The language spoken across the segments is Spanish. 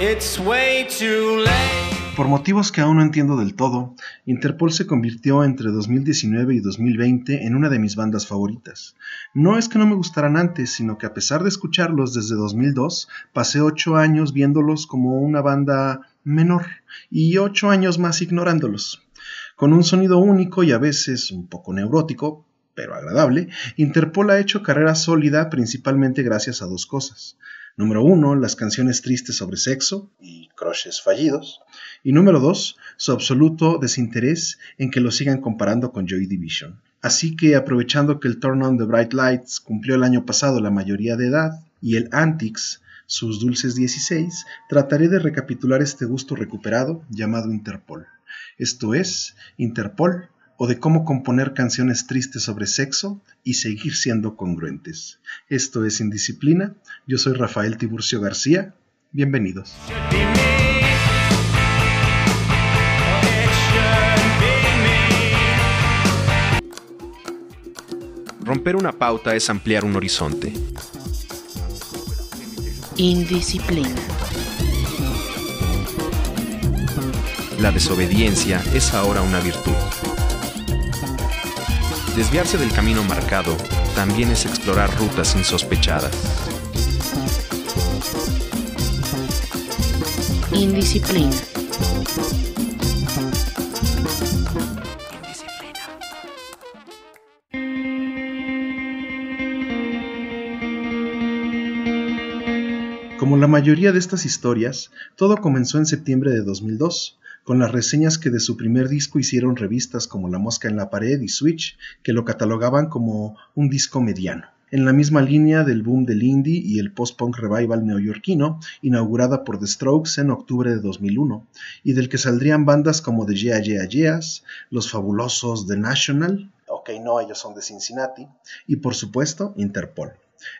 It's way too late. Por motivos que aún no entiendo del todo, Interpol se convirtió entre 2019 y 2020 en una de mis bandas favoritas. No es que no me gustaran antes, sino que a pesar de escucharlos desde 2002, pasé ocho años viéndolos como una banda menor y ocho años más ignorándolos. Con un sonido único y a veces un poco neurótico, pero agradable, Interpol ha hecho carrera sólida principalmente gracias a dos cosas. Número uno, las canciones tristes sobre sexo y crushes fallidos. Y número dos, su absoluto desinterés en que lo sigan comparando con Joy Division. Así que aprovechando que el Turn on the Bright Lights cumplió el año pasado la mayoría de edad y el Antics sus dulces 16, trataré de recapitular este gusto recuperado llamado Interpol. Esto es Interpol o de cómo componer canciones tristes sobre sexo y seguir siendo congruentes. Esto es Indisciplina, yo soy Rafael Tiburcio García, bienvenidos. Romper una pauta es ampliar un horizonte. Indisciplina. La desobediencia es ahora una virtud. Desviarse del camino marcado también es explorar rutas insospechadas. Indisciplina. Como la mayoría de estas historias, todo comenzó en septiembre de 2002, con las reseñas que de su primer disco hicieron revistas como La Mosca en la Pared y Switch, que lo catalogaban como un disco mediano. En la misma línea del boom del indie y el post-punk revival neoyorquino, inaugurada por The Strokes en octubre de 2001, y del que saldrían bandas como The Yeah Yeah Yeahs, Los Fabulosos The National, ok no, ellos son de Cincinnati, y por supuesto Interpol.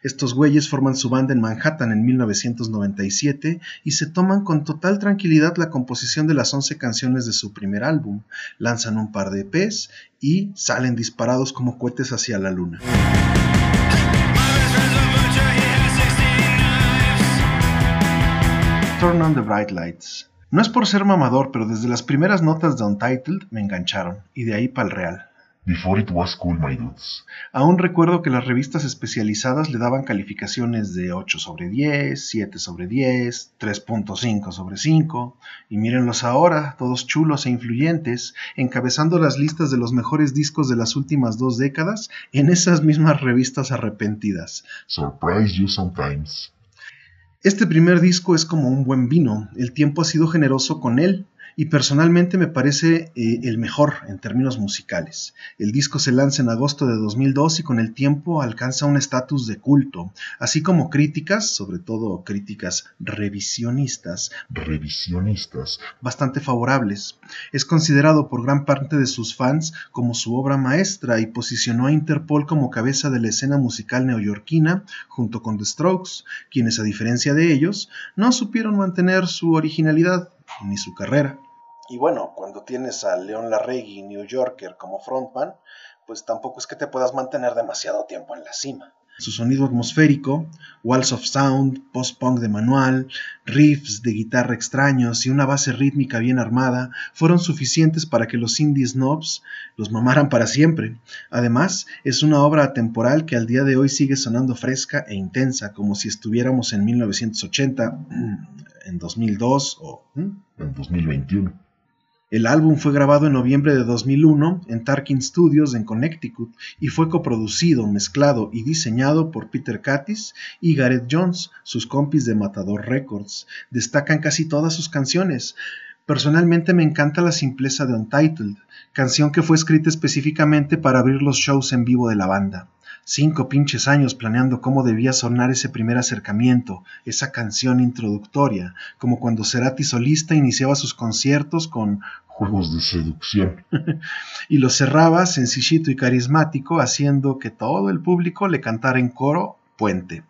Estos güeyes forman su banda en Manhattan en 1997 y se toman con total tranquilidad la composición de las 11 canciones de su primer álbum, lanzan un par de EPs y salen disparados como cohetes hacia la luna. Turn on the Bright Lights. No es por ser mamador, pero desde las primeras notas de Untitled me engancharon, y de ahí para el real. Before it was cool, my dudes. Aún recuerdo que las revistas especializadas le daban calificaciones de 8 sobre 10, 7 sobre 10, 3.5 sobre 5, y mírenlos ahora, todos chulos e influyentes, encabezando las listas de los mejores discos de las últimas dos décadas en esas mismas revistas arrepentidas. Surprise you sometimes. Este primer disco es como un buen vino, el tiempo ha sido generoso con él y personalmente me parece eh, el mejor en términos musicales. El disco se lanza en agosto de 2002 y con el tiempo alcanza un estatus de culto, así como críticas, sobre todo críticas revisionistas, Revisionistas. bastante favorables. Es considerado por gran parte de sus fans como su obra maestra y posicionó a Interpol como cabeza de la escena musical neoyorquina junto con The Strokes, quienes a diferencia de ellos no supieron mantener su originalidad ni su carrera. Y bueno, cuando tienes a Leon Larregui, New Yorker, como frontman, pues tampoco es que te puedas mantener demasiado tiempo en la cima. Su sonido atmosférico, walls of sound, post-punk de manual, riffs de guitarra extraños y una base rítmica bien armada fueron suficientes para que los indie snobs los mamaran para siempre. Además, es una obra atemporal que al día de hoy sigue sonando fresca e intensa, como si estuviéramos en 1980, en 2002 o... ¿hmm? En 2021. El álbum fue grabado en noviembre de 2001 en Tarkin Studios en Connecticut y fue coproducido, mezclado y diseñado por Peter Katis y Gareth Jones, sus compis de Matador Records. Destacan casi todas sus canciones. Personalmente me encanta la simpleza de Untitled, canción que fue escrita específicamente para abrir los shows en vivo de la banda. Cinco pinches años planeando cómo debía sonar ese primer acercamiento, esa canción introductoria, como cuando Cerati solista iniciaba sus conciertos con Juegos de seducción. y lo cerraba sencillito y carismático, haciendo que todo el público le cantara en coro Puente.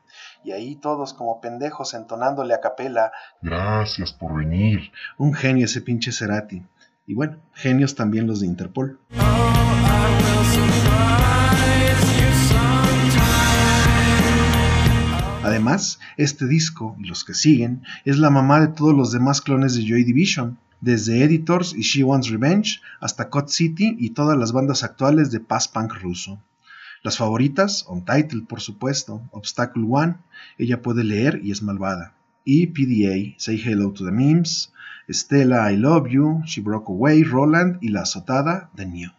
Y ahí todos como pendejos entonándole a capela, Gracias por venir. un genio ese pinche Cerati. Y bueno, genios también los de Interpol. Además, este disco y los que siguen es la mamá de todos los demás clones de Joy Division, desde Editors y She Wants Revenge hasta Cut City y todas las bandas actuales de paz punk ruso. Las favoritas, Untitled por supuesto, Obstacle One, Ella puede leer y es malvada, y PDA, Say Hello to the Memes, Stella I Love You, She Broke Away, Roland y La Azotada, The New.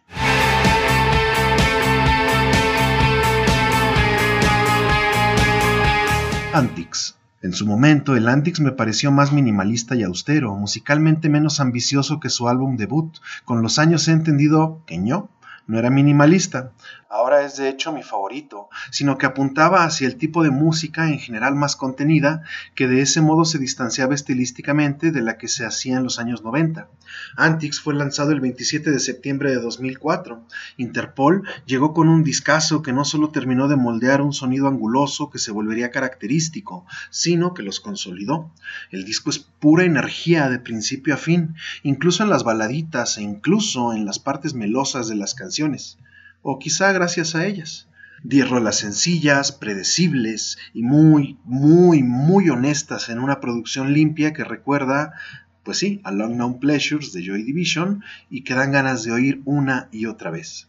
Antics. En su momento, el Antics me pareció más minimalista y austero, musicalmente menos ambicioso que su álbum debut. Con los años he entendido que no, no era minimalista. Ahora es de hecho mi favorito, sino que apuntaba hacia el tipo de música en general más contenida, que de ese modo se distanciaba estilísticamente de la que se hacía en los años 90. Antics fue lanzado el 27 de septiembre de 2004. Interpol llegó con un discazo que no solo terminó de moldear un sonido anguloso que se volvería característico, sino que los consolidó. El disco es pura energía de principio a fin, incluso en las baladitas e incluso en las partes melosas de las canciones, o quizá gracias a ellas. Diez rolas sencillas, predecibles y muy, muy, muy honestas en una producción limpia que recuerda pues sí, a Long Known Pleasures de Joy Division y que dan ganas de oír una y otra vez.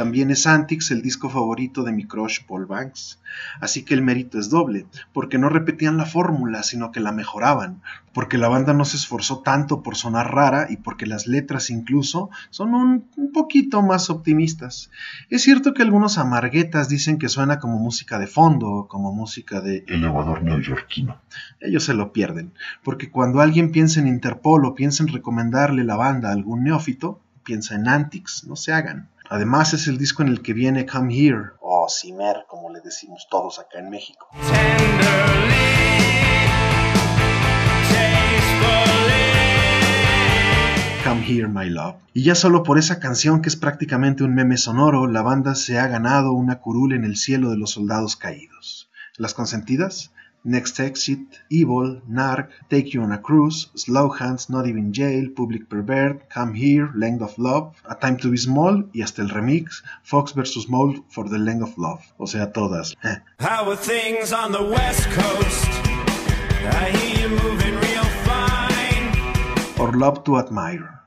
También es Antics el disco favorito de mi crush Paul Banks. Así que el mérito es doble, porque no repetían la fórmula, sino que la mejoraban, porque la banda no se esforzó tanto por sonar rara y porque las letras incluso son un, un poquito más optimistas. Es cierto que algunos amarguetas dicen que suena como música de fondo, como música de Elevador neoyorquino. ellos se lo pierden, porque cuando alguien piensa en Interpol o piensa en recomendarle la banda a algún neófito, piensa en Antics, no se hagan. Además es el disco en el que viene Come Here, o Cimer, como le decimos todos acá en México. Come Here My Love. Y ya solo por esa canción que es prácticamente un meme sonoro, la banda se ha ganado una curul en el cielo de los soldados caídos. Las consentidas, Next Exit, Evil, Narc, Take You on a Cruise, Slow Hands, Not Even Jail, Public Pervert, Come Here, Length of Love, A Time to Be Small y hasta el remix Fox vs. Mold for the Length of Love. O sea, todas. Eh. How are things on the West Coast? I hear you moving real fine. or Love to Admire.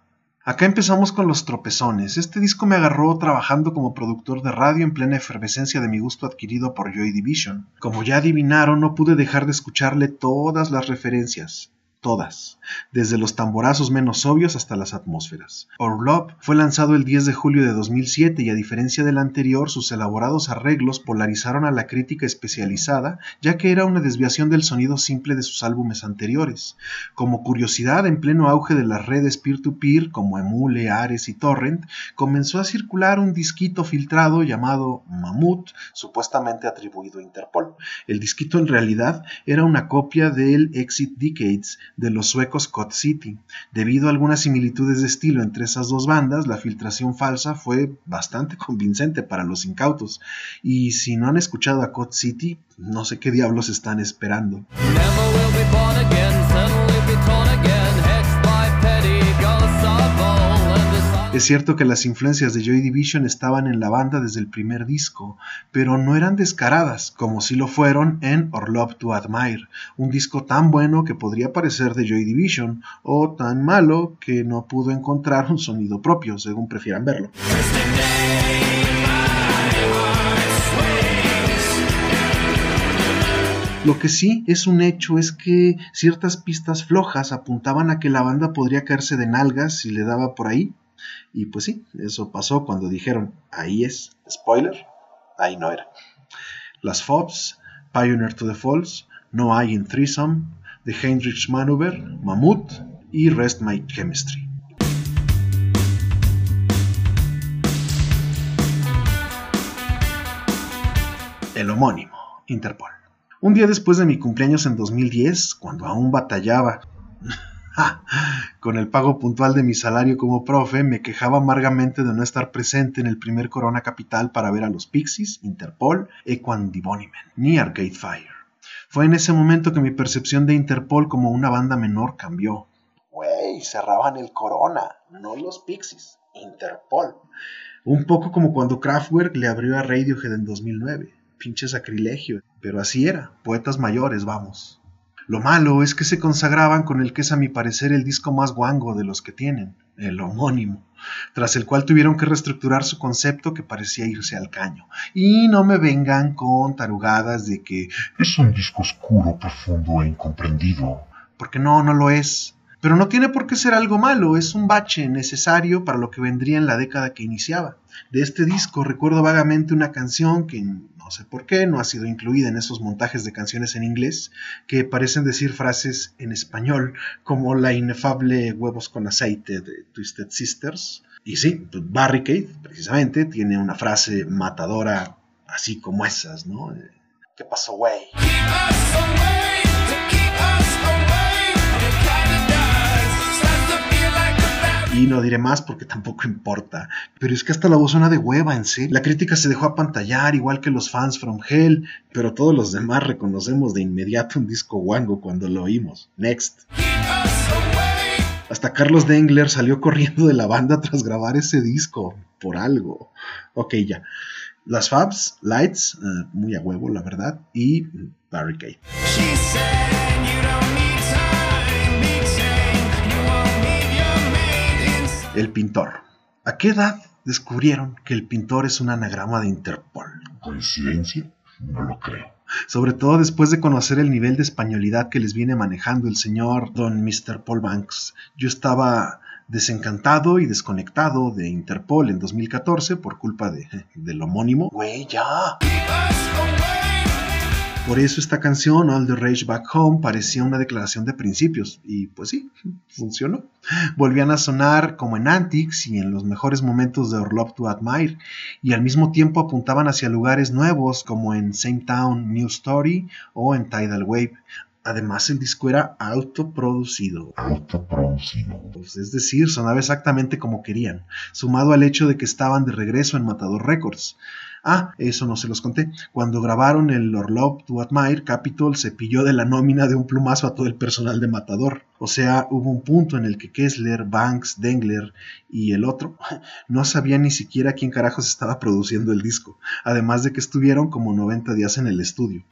Acá empezamos con los tropezones. Este disco me agarró trabajando como productor de radio en plena efervescencia de mi gusto adquirido por Joy Division. Como ya adivinaron, no pude dejar de escucharle todas las referencias. Todas, desde los tamborazos menos obvios hasta las atmósferas. Our Love fue lanzado el 10 de julio de 2007 y a diferencia del anterior, sus elaborados arreglos polarizaron a la crítica especializada, ya que era una desviación del sonido simple de sus álbumes anteriores. Como curiosidad, en pleno auge de las redes peer-to-peer como Emule, Ares y Torrent, comenzó a circular un disquito filtrado llamado Mammoth, supuestamente atribuido a Interpol. El disquito en realidad era una copia del Exit Decades de los suecos Cod City. Debido a algunas similitudes de estilo entre esas dos bandas, la filtración falsa fue bastante convincente para los incautos. Y si no han escuchado a Cod City, no sé qué diablos están esperando. Es cierto que las influencias de Joy Division estaban en la banda desde el primer disco, pero no eran descaradas, como si lo fueron en Or Love to Admire, un disco tan bueno que podría parecer de Joy Division, o tan malo que no pudo encontrar un sonido propio, según prefieran verlo. Lo que sí es un hecho es que ciertas pistas flojas apuntaban a que la banda podría caerse de nalgas si le daba por ahí. Y pues sí, eso pasó cuando dijeron, ahí es. Spoiler, ahí no era. Las Fobs, Pioneer to the Falls, No I in Threesome, The Heinrich Maneuver, Mammoth y Rest My Chemistry. El homónimo, Interpol. Un día después de mi cumpleaños en 2010, cuando aún batallaba con el pago puntual de mi salario como profe, me quejaba amargamente de no estar presente en el primer Corona Capital para ver a los Pixies, Interpol, Equan Divonimen, ni Arcade Fire. Fue en ese momento que mi percepción de Interpol como una banda menor cambió. Güey, cerraban el Corona, no los Pixies. Interpol. Un poco como cuando Kraftwerk le abrió a Radiohead en 2009. Pinche sacrilegio. Pero así era. Poetas mayores, vamos. Lo malo es que se consagraban con el que es a mi parecer el disco más guango de los que tienen, el homónimo, tras el cual tuvieron que reestructurar su concepto que parecía irse al caño. Y no me vengan con tarugadas de que, Es un disco oscuro, profundo e incomprendido. porque no, no lo es. Pero no tiene por qué ser algo malo, es un bache necesario para lo que vendría en la década que iniciaba. De este disco recuerdo vagamente una canción que no sé por qué no ha sido incluida en esos montajes de canciones en inglés, que parecen decir frases en español, como la inefable huevos con aceite de Twisted Sisters. Y sí, pues Barricade, precisamente, tiene una frase matadora así como esas, ¿no? ¿Qué pasó, güey? Y no diré más porque tampoco importa. Pero es que hasta la voz suena de hueva, en serio. La crítica se dejó apantallar, igual que los fans from Hell, pero todos los demás reconocemos de inmediato un disco wango cuando lo oímos. Next. Hasta Carlos Dengler salió corriendo de la banda tras grabar ese disco, por algo. Ok, ya. Las Fabs, Lights, eh, muy a huevo, la verdad, y Barricade. She El pintor. ¿A qué edad descubrieron que el pintor es un anagrama de Interpol? ¿Coincidencia? No lo creo. Sobre todo después de conocer el nivel de españolidad que les viene manejando el señor Don Mr. Paul Banks. Yo estaba desencantado y desconectado de Interpol en 2014 por culpa de, del homónimo. Güey, ya. Por eso esta canción, All the Rage Back Home, parecía una declaración de principios. Y pues sí, funcionó. Volvían a sonar como en Antics y en los mejores momentos de Orlov to Admire, y al mismo tiempo apuntaban hacia lugares nuevos como en Same Town, New Story o en Tidal Wave. Además, el disco era autoproducido. Autoproducido. Pues, es decir, sonaba exactamente como querían, sumado al hecho de que estaban de regreso en Matador Records. Ah, eso no se los conté. Cuando grabaron el Orlov to Admire, Capitol se pilló de la nómina de un plumazo a todo el personal de Matador. O sea, hubo un punto en el que Kessler, Banks, Dengler y el otro no sabían ni siquiera quién carajos estaba produciendo el disco, además de que estuvieron como 90 días en el estudio.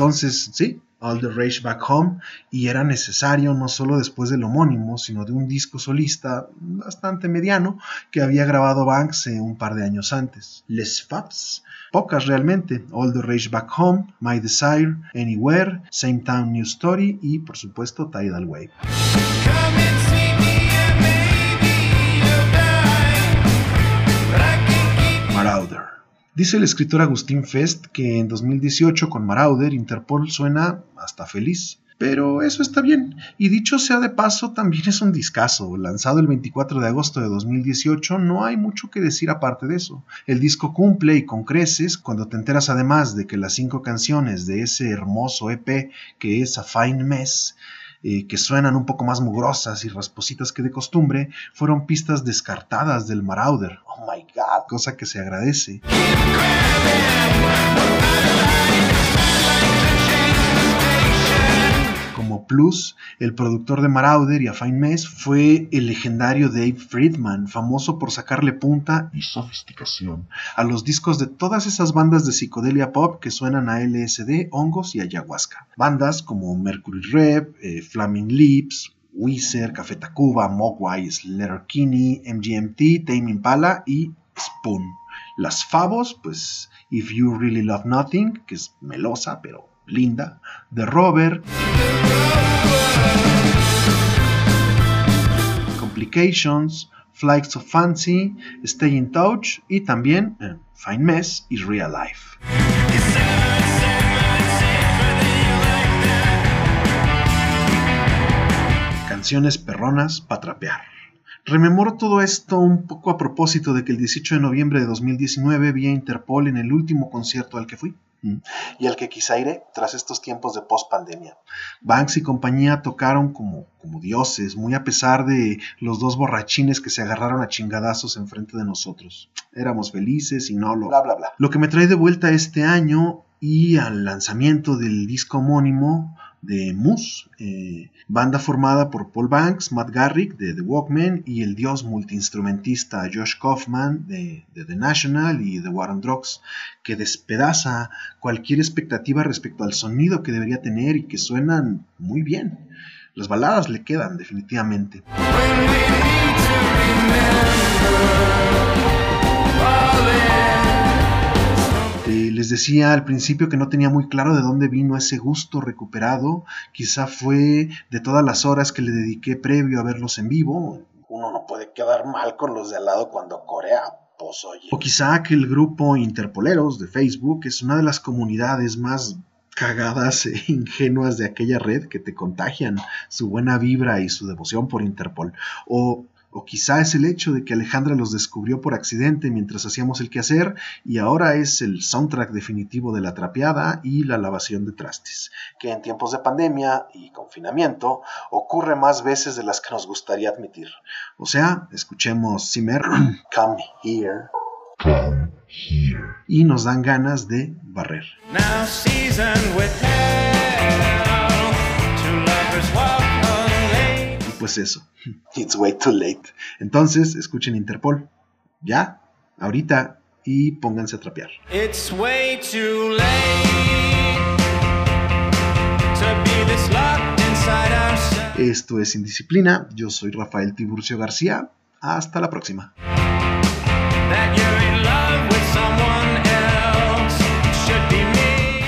Entonces, sí, All the Rage Back Home, y era necesario no solo después del homónimo, sino de un disco solista bastante mediano que había grabado Banks eh, un par de años antes. Les Fabs, pocas realmente, All the Rage Back Home, My Desire, Anywhere, Same Town New Story y por supuesto Tidal Wave. Marauder. Dice el escritor Agustín Fest que en 2018 con Marauder Interpol suena hasta feliz. Pero eso está bien, y dicho sea de paso, también es un discazo. Lanzado el 24 de agosto de 2018, no hay mucho que decir aparte de eso. El disco cumple y con creces cuando te enteras además de que las cinco canciones de ese hermoso EP que es A Fine Mess eh, que suenan un poco más mugrosas y raspositas que de costumbre, fueron pistas descartadas del Marauder. Oh my god, cosa que se agradece. Como plus, el productor de Marauder y A Fine Mess fue el legendario Dave Friedman, famoso por sacarle punta Y sofisticación. a los discos de todas esas bandas de psicodelia pop que suenan a LSD, hongos y ayahuasca. Bandas como Mercury Rev, eh, Flaming Lips, Weezer, Café Tacuba, Mogwai, Letterkenny, MGMT, Tame Impala y Spoon. Las favos, pues If You Really Love Nothing, que es melosa pero linda, The Rover, Complications, Flights of Fancy, Stay in Touch y también eh, Fine Mess y Real Life. Canciones perronas para trapear. Rememoro todo esto un poco a propósito de que el 18 de noviembre de 2019 vi a Interpol en el último concierto al que fui y al que quizá iré tras estos tiempos de post-pandemia. Banks y compañía tocaron como, como dioses, muy a pesar de los dos borrachines que se agarraron a chingadazos enfrente de nosotros. Éramos felices y no lo bla bla bla. Lo que me trae de vuelta este año y al lanzamiento del disco homónimo, de Moose, eh, banda formada por Paul Banks, Matt Garrick de The Walkmen y el dios multiinstrumentista Josh Kaufman de, de The National y The War on Drugs, que despedaza cualquier expectativa respecto al sonido que debería tener y que suenan muy bien. Las baladas le quedan definitivamente. Les decía al principio que no tenía muy claro de dónde vino ese gusto recuperado. Quizá fue de todas las horas que le dediqué previo a verlos en vivo. Uno no puede quedar mal con los de al lado cuando corea. Pues, oye. O quizá que el grupo Interpoleros de Facebook es una de las comunidades más cagadas e ingenuas de aquella red que te contagian su buena vibra y su devoción por Interpol. O o quizá es el hecho de que Alejandra los descubrió por accidente mientras hacíamos el quehacer y ahora es el soundtrack definitivo de la trapeada y la lavación de trastes, que en tiempos de pandemia y confinamiento ocurre más veces de las que nos gustaría admitir. O sea, escuchemos Zimmer, Come Here, Come here. y nos dan ganas de barrer. Now with hell, pues eso, it's way too late. Entonces, escuchen Interpol, ya, ahorita, y pónganse a trapear. It's way too late to be this locked inside ourselves. Esto es Indisciplina, yo soy Rafael Tiburcio García, hasta la próxima. That you're in love with someone else should be me.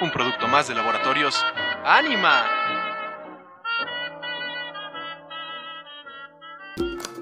Un producto más de laboratorios. ¡Anima! Thank you.